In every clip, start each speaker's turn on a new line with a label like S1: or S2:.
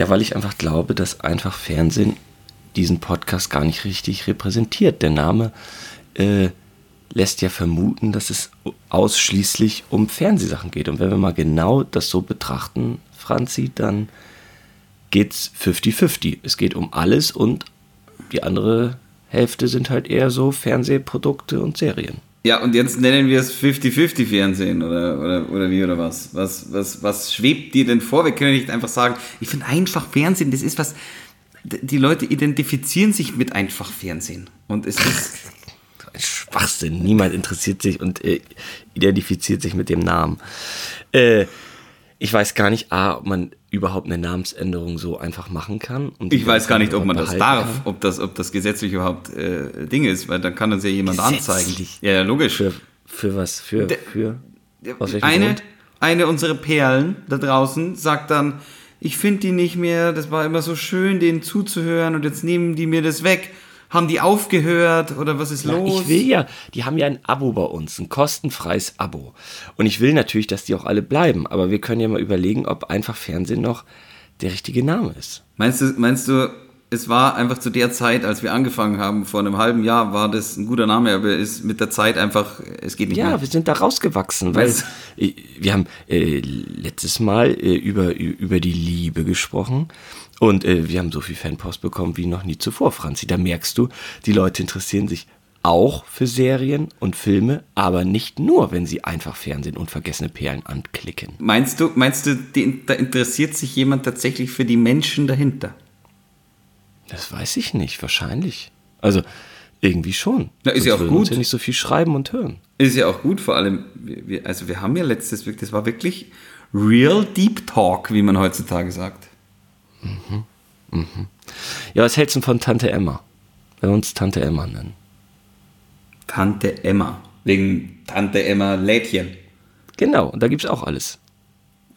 S1: Ja, weil ich einfach glaube, dass einfach Fernsehen diesen Podcast gar nicht richtig repräsentiert. Der Name äh, lässt ja vermuten, dass es ausschließlich um Fernsehsachen geht. Und wenn wir mal genau das so betrachten, Franzi, dann geht es 50-50. Es geht um alles und die andere Hälfte sind halt eher so Fernsehprodukte und Serien.
S2: Ja, und jetzt nennen wir es 50-50 Fernsehen oder, oder, oder wie oder was? was? Was was schwebt dir denn vor? Wir können nicht einfach sagen, ich finde einfach Fernsehen, das ist was, die Leute identifizieren sich mit einfach Fernsehen. Und es ist.
S1: Schwachsinn. Niemand interessiert sich und äh, identifiziert sich mit dem Namen. Äh, ich weiß gar nicht, A, ob man überhaupt eine Namensänderung so einfach machen kann.
S2: ich weiß gar nicht, ob man das darf, ob das, ob das gesetzlich überhaupt äh, Ding ist, weil dann kann uns ja jemand anzeigen.
S1: Ja, logisch. Für, für was? Für, für
S2: aus eine, Grund? eine unserer Perlen da draußen sagt dann, ich finde die nicht mehr, das war immer so schön, denen zuzuhören und jetzt nehmen die mir das weg. Haben die aufgehört oder was ist ja, los?
S1: Ich will ja, die haben ja ein Abo bei uns, ein kostenfreies Abo. Und ich will natürlich, dass die auch alle bleiben, aber wir können ja mal überlegen, ob einfach Fernsehen noch der richtige Name ist.
S2: Meinst du, meinst du, es war einfach zu der Zeit, als wir angefangen haben, vor einem halben Jahr, war das ein guter Name, aber ist mit der Zeit einfach, es geht nicht
S1: ja,
S2: mehr.
S1: Ja, wir sind da rausgewachsen, weil Was? wir haben äh, letztes Mal äh, über, über die Liebe gesprochen und äh, wir haben so viel Fanpost bekommen wie noch nie zuvor, Franzi. Da merkst du, die Leute interessieren sich auch für Serien und Filme, aber nicht nur, wenn sie einfach Fernsehen und vergessene Perlen anklicken.
S2: Meinst du, meinst du, die, da interessiert sich jemand tatsächlich für die Menschen dahinter?
S1: Das weiß ich nicht, wahrscheinlich. Also irgendwie schon.
S2: Na, ist Sonst ja auch gut.
S1: Ja nicht so viel schreiben und hören.
S2: Ist ja auch gut, vor allem, wir, also wir haben ja letztes, das war wirklich real Deep Talk, wie man heutzutage sagt.
S1: Mhm. Mhm. Ja, was hältst du von Tante Emma? Wenn wir uns Tante Emma nennen.
S2: Tante Emma. Wegen Tante Emma Lädchen.
S1: Genau, und da gibt es auch alles.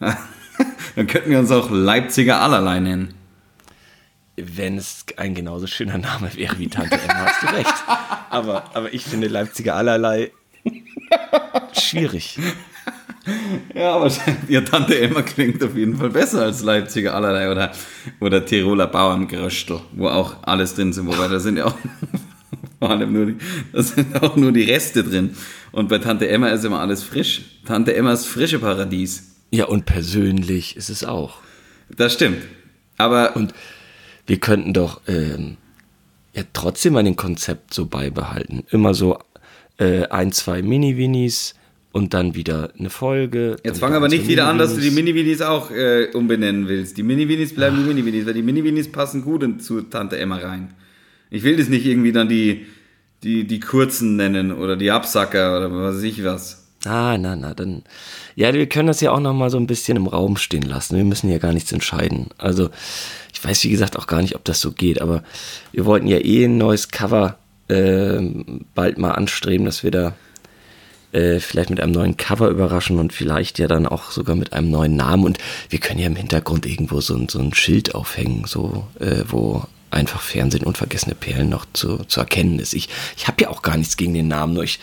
S2: Dann könnten wir uns auch Leipziger Allerlei nennen
S1: wenn es ein genauso schöner Name wäre wie Tante Emma, hast du recht. Aber, aber ich finde Leipziger allerlei schwierig.
S2: Ja, aber ihr Tante Emma klingt auf jeden Fall besser als Leipziger allerlei oder, oder Tiroler Bauerngeröstel, wo auch alles drin sind. Wobei da sind ja auch vor allem nur die, da sind auch nur die Reste drin. Und bei Tante Emma ist immer alles frisch. Tante Emmas frische Paradies.
S1: Ja, und persönlich ist es auch.
S2: Das stimmt. Aber.
S1: Und wir könnten doch ähm, ja trotzdem an dem Konzept so beibehalten. Immer so äh, ein, zwei Mini-Winis und dann wieder eine Folge.
S2: Jetzt fang aber nicht wieder an, dass du die Mini-Winis auch äh, umbenennen willst. Die Mini-Winis bleiben Ach. die Mini-Winis, weil die Mini-Winis passen gut zu Tante Emma rein. Ich will das nicht irgendwie dann die, die, die kurzen nennen oder die Absacker oder was weiß ich was.
S1: Ah, na, na, dann. Ja, wir können das ja auch nochmal so ein bisschen im Raum stehen lassen. Wir müssen ja gar nichts entscheiden. Also, ich weiß wie gesagt auch gar nicht, ob das so geht, aber wir wollten ja eh ein neues Cover äh, bald mal anstreben, dass wir da äh, vielleicht mit einem neuen Cover überraschen und vielleicht ja dann auch sogar mit einem neuen Namen. Und wir können ja im Hintergrund irgendwo so, so ein Schild aufhängen, so, äh, wo einfach Fernsehen und vergessene Perlen noch zu, zu erkennen ist. Ich, ich habe ja auch gar nichts gegen den Namen, nur ich,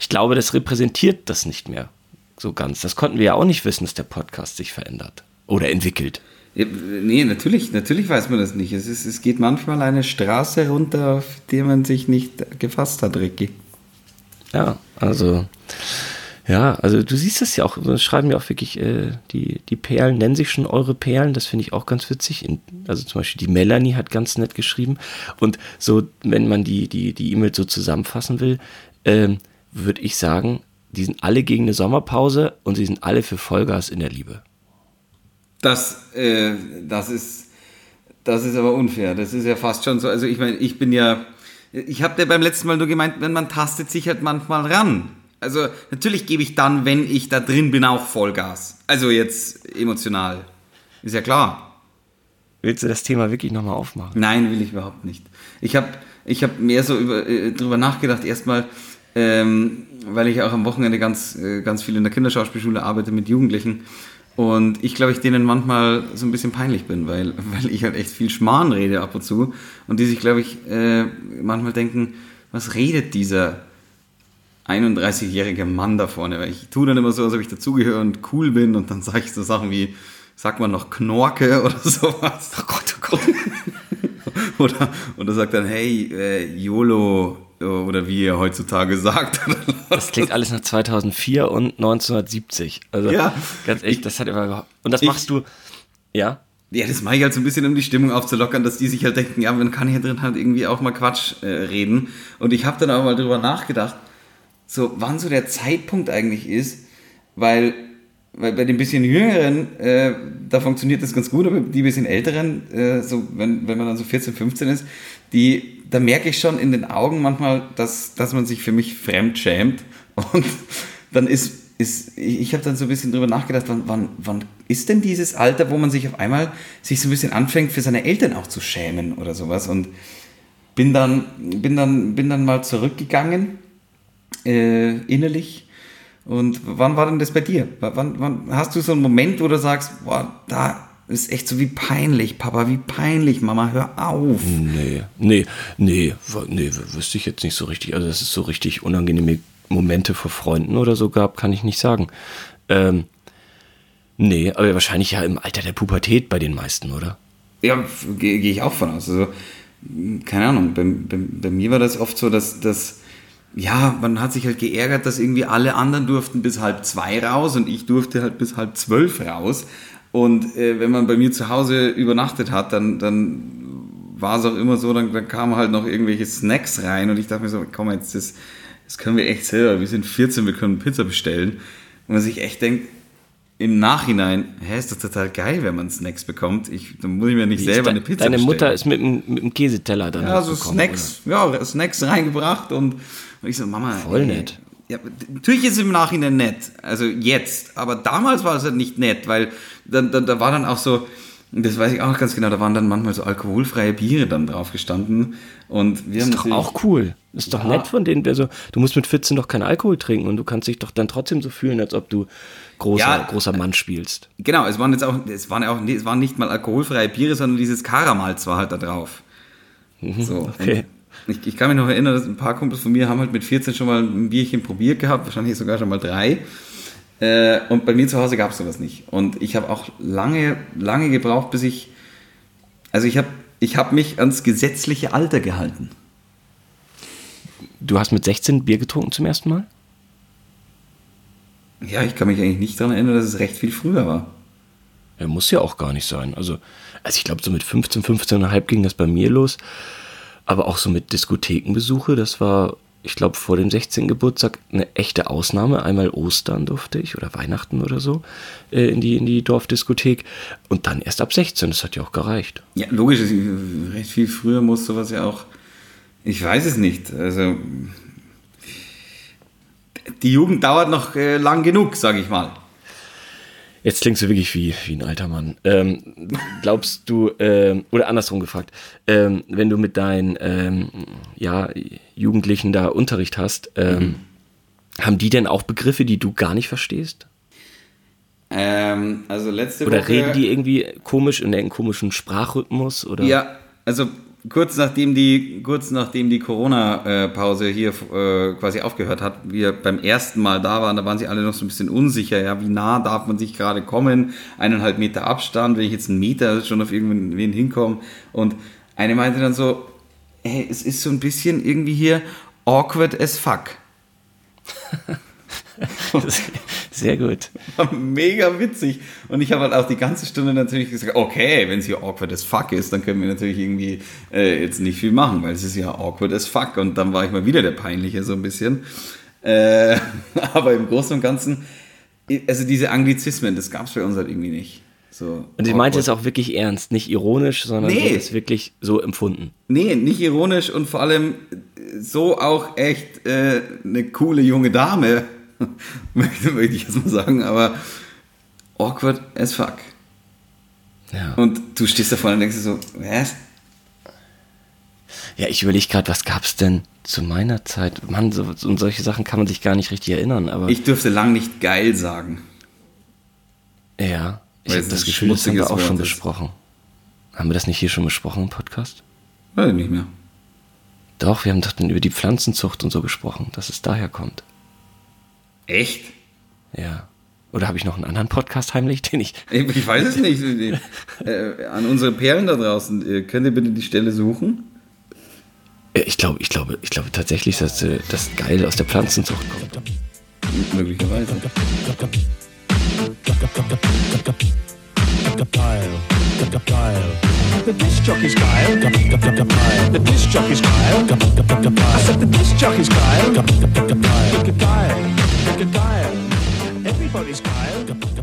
S1: ich glaube, das repräsentiert das nicht mehr so ganz. Das konnten wir ja auch nicht wissen, dass der Podcast sich verändert oder entwickelt.
S2: Nee, natürlich, natürlich weiß man das nicht. Es, ist, es geht manchmal eine Straße runter, auf die man sich nicht gefasst hat, Ricky.
S1: Ja, also ja, also du siehst es ja auch, das schreiben ja auch wirklich, äh, die, die Perlen nennen sich schon eure Perlen, das finde ich auch ganz witzig. In, also zum Beispiel die Melanie hat ganz nett geschrieben. Und so, wenn man die, die, die E-Mail so zusammenfassen will, ähm, würde ich sagen, die sind alle gegen eine Sommerpause und sie sind alle für Vollgas in der Liebe.
S2: Das, äh, das ist, das ist aber unfair. Das ist ja fast schon so. Also ich meine, ich bin ja, ich habe dir beim letzten Mal nur gemeint, wenn man tastet sich halt manchmal ran. Also natürlich gebe ich dann, wenn ich da drin bin, auch Vollgas. Also jetzt emotional. Ist ja klar.
S1: Willst du das Thema wirklich nochmal aufmachen?
S2: Nein, will ich überhaupt nicht. Ich habe ich hab mehr so über, äh, drüber nachgedacht, erstmal, ähm, weil ich auch am Wochenende ganz, äh, ganz viel in der Kinderschauspielschule arbeite mit Jugendlichen. Und ich glaube, ich denen manchmal so ein bisschen peinlich bin, weil, weil ich halt echt viel Schmarrn rede ab und zu. Und die sich, glaube ich, äh, manchmal denken, was redet dieser 31-jähriger Mann da vorne. Weil ich tue dann immer so, als ob ich dazugehöre und cool bin und dann sage ich so Sachen wie, sagt man noch Knorke oder sowas.
S1: Oh Gott, oh Gott.
S2: oder, oder sagt dann, hey, äh, YOLO oder wie ihr heutzutage sagt.
S1: Das klingt alles nach 2004 und 1970. Also
S2: Ja.
S1: ganz ehrlich, das hat immer Und das
S2: Ich-
S1: machst du, ja?
S2: Ja, das mache ich halt so ein bisschen, um die Stimmung aufzulockern, dass die sich halt denken, ja, man kann hier drin halt irgendwie auch mal Quatsch äh, reden. Und ich habe dann aber mal drüber nachgedacht, so wann so der Zeitpunkt eigentlich ist, weil, weil bei den bisschen Jüngeren, äh, da funktioniert das ganz gut, aber die bisschen Älteren, äh, so wenn, wenn man dann so 14, 15 ist, die, da merke ich schon in den Augen manchmal, dass, dass man sich für mich fremd schämt. Und dann ist, ist ich, habe dann so ein bisschen drüber nachgedacht, wann, wann, wann ist denn dieses Alter, wo man sich auf einmal sich so ein bisschen anfängt, für seine Eltern auch zu schämen oder sowas. Und bin dann, bin dann, bin dann mal zurückgegangen, äh, innerlich. Und wann war denn das bei dir? Wann, wann hast du so einen Moment, wo du sagst, boah, da ist echt so wie peinlich, Papa, wie peinlich, Mama, hör auf.
S1: Nee, nee, nee, nee, wüsste ich jetzt nicht so richtig. Also, dass es so richtig unangenehme Momente vor Freunden oder so gab, kann ich nicht sagen. Ähm, nee, aber wahrscheinlich ja im Alter der Pubertät bei den meisten, oder?
S2: Ja, gehe geh ich auch von aus. Also, keine Ahnung, bei, bei, bei mir war das oft so, dass, dass, ja, man hat sich halt geärgert, dass irgendwie alle anderen durften bis halb zwei raus und ich durfte halt bis halb zwölf raus. Und äh, wenn man bei mir zu Hause übernachtet hat, dann, dann war es auch immer so, dann, dann kamen halt noch irgendwelche Snacks rein und ich dachte mir so, komm jetzt, das, das können wir echt selber. Wir sind 14, wir können Pizza bestellen. Und man sich echt denkt, im Nachhinein, hä, ist das total geil, wenn man Snacks bekommt. Ich, dann muss ich mir nicht
S1: Wie
S2: selber eine Pizza
S1: Deine
S2: bestellen.
S1: Mutter ist mit dem, mit dem Käseteller dann
S2: ja, so Snacks, ja, Snacks reingebracht und, und ich so, Mama.
S1: Voll
S2: ey,
S1: nett.
S2: Ja, natürlich ist es im Nachhinein nett, also jetzt, aber damals war es halt nicht nett, weil da, da, da war dann auch so, das weiß ich auch noch ganz genau, da waren dann manchmal so alkoholfreie Biere dann drauf gestanden und wir haben
S1: Ist doch
S2: natürlich-
S1: auch cool. Ist doch
S2: Ja.
S1: nett von denen. Also, du musst mit 14 doch keinen Alkohol trinken und du kannst dich doch dann trotzdem so fühlen, als ob du großer,
S2: Ja.
S1: großer Mann spielst.
S2: Genau, es waren jetzt auch, es waren auch, es waren nicht mal alkoholfreie Biere, sondern dieses Karamalz war halt da drauf. So.
S1: Mhm, okay.
S2: Ich, ich kann mich noch erinnern, dass ein paar Kumpels von mir haben halt mit 14 schon mal ein Bierchen probiert gehabt, wahrscheinlich sogar schon mal drei. Äh, und bei mir zu Hause gab es sowas nicht. Und ich habe auch lange, lange gebraucht, bis ich, also ich habe ich hab mich ans gesetzliche Alter gehalten.
S1: Du hast mit 16 Bier getrunken zum ersten Mal?
S2: Ja, ich kann mich eigentlich nicht daran erinnern, dass es recht viel früher war.
S1: Ja, muss ja auch gar nicht sein. Also, also ich glaube, so mit 15, 15,5 ging das bei mir los. Aber auch so mit Diskothekenbesuche, das war, ich glaube, vor dem 16. Geburtstag eine echte Ausnahme. Einmal Ostern durfte ich oder Weihnachten oder so äh, in, die, in die Dorfdiskothek. Und dann erst ab 16, das hat ja auch gereicht.
S2: Ja, logisch, es- recht viel früher muss sowas ja auch. Ich weiß es nicht. Also. Die Jugend dauert noch äh, lang genug, sage ich mal.
S1: Jetzt klingst du wirklich wie, wie ein alter Mann. Ähm, glaubst du, ähm, oder andersrum gefragt, ähm, wenn du mit deinen ähm, ja, Jugendlichen da Unterricht hast, ähm, haben die denn auch Begriffe, die du gar nicht verstehst?
S2: Ähm, also letzte
S1: Oder
S2: Woche.
S1: reden die irgendwie komisch in irgendeinem komischen Sprachrhythmus? Oder?
S2: Ja, also kurz nachdem die, kurz nachdem die Corona-Pause hier äh, quasi aufgehört hat, wir beim ersten Mal da waren, da waren sie alle noch so ein bisschen unsicher, ja, wie nah darf man sich gerade kommen, eineinhalb Meter Abstand, wenn ich jetzt einen Meter schon auf irgendwen hinkomme und eine meinte dann so, hey, es ist so ein bisschen irgendwie hier awkward as fuck.
S1: Sehr gut.
S2: War mega witzig. Und ich habe halt auch die ganze Stunde natürlich gesagt, okay, wenn es hier awkward as fuck ist, dann können wir natürlich irgendwie äh, jetzt nicht viel machen, weil es ist ja awkward as fuck. Und dann war ich mal wieder der Peinliche so ein bisschen. Äh, aber im Großen und Ganzen, also diese Anglizismen, das gab es bei uns halt irgendwie nicht. So
S1: Und ich meinte es auch wirklich ernst, nicht ironisch, sondern
S2: Nee.
S1: nee. es wirklich so empfunden.
S2: Nee, nicht ironisch und vor allem so auch echt äh, eine coole junge Dame, möchte, möchte ich jetzt mal sagen, aber awkward as fuck.
S1: Ja,
S2: Und du stehst da vorne und denkst dir so, was?
S1: ja ich überlege gerade, was gab es denn zu meiner Zeit? Mann, so, und solche Sachen kann man sich gar nicht richtig erinnern, aber
S2: Ich dürfte lang nicht geil sagen.
S1: ja, ich habe das Gefühl, das haben wir auch schon
S2: ist.
S1: besprochen. Haben wir das nicht hier schon besprochen im Podcast?
S2: Weiß ich nicht mehr.
S1: Doch, wir haben doch dann über die Pflanzenzucht und so gesprochen, dass es daher kommt.
S2: Echt?
S1: Ja. Oder habe ich noch einen anderen Podcast heimlich, den ich.
S2: Ich weiß es nicht. äh, an unsere Perlen da draußen, äh, könnt ihr bitte die Stelle suchen?
S1: Äh, ich glaube, ich glaube, ich glaube tatsächlich, dass äh, das geil aus der Pflanzenzucht kommt.
S2: Möglicherweise.
S3: The disc jockey's geil. The disc jockey's geil. I said the disc jockey's geil. Geil. like a. Everybody's tired.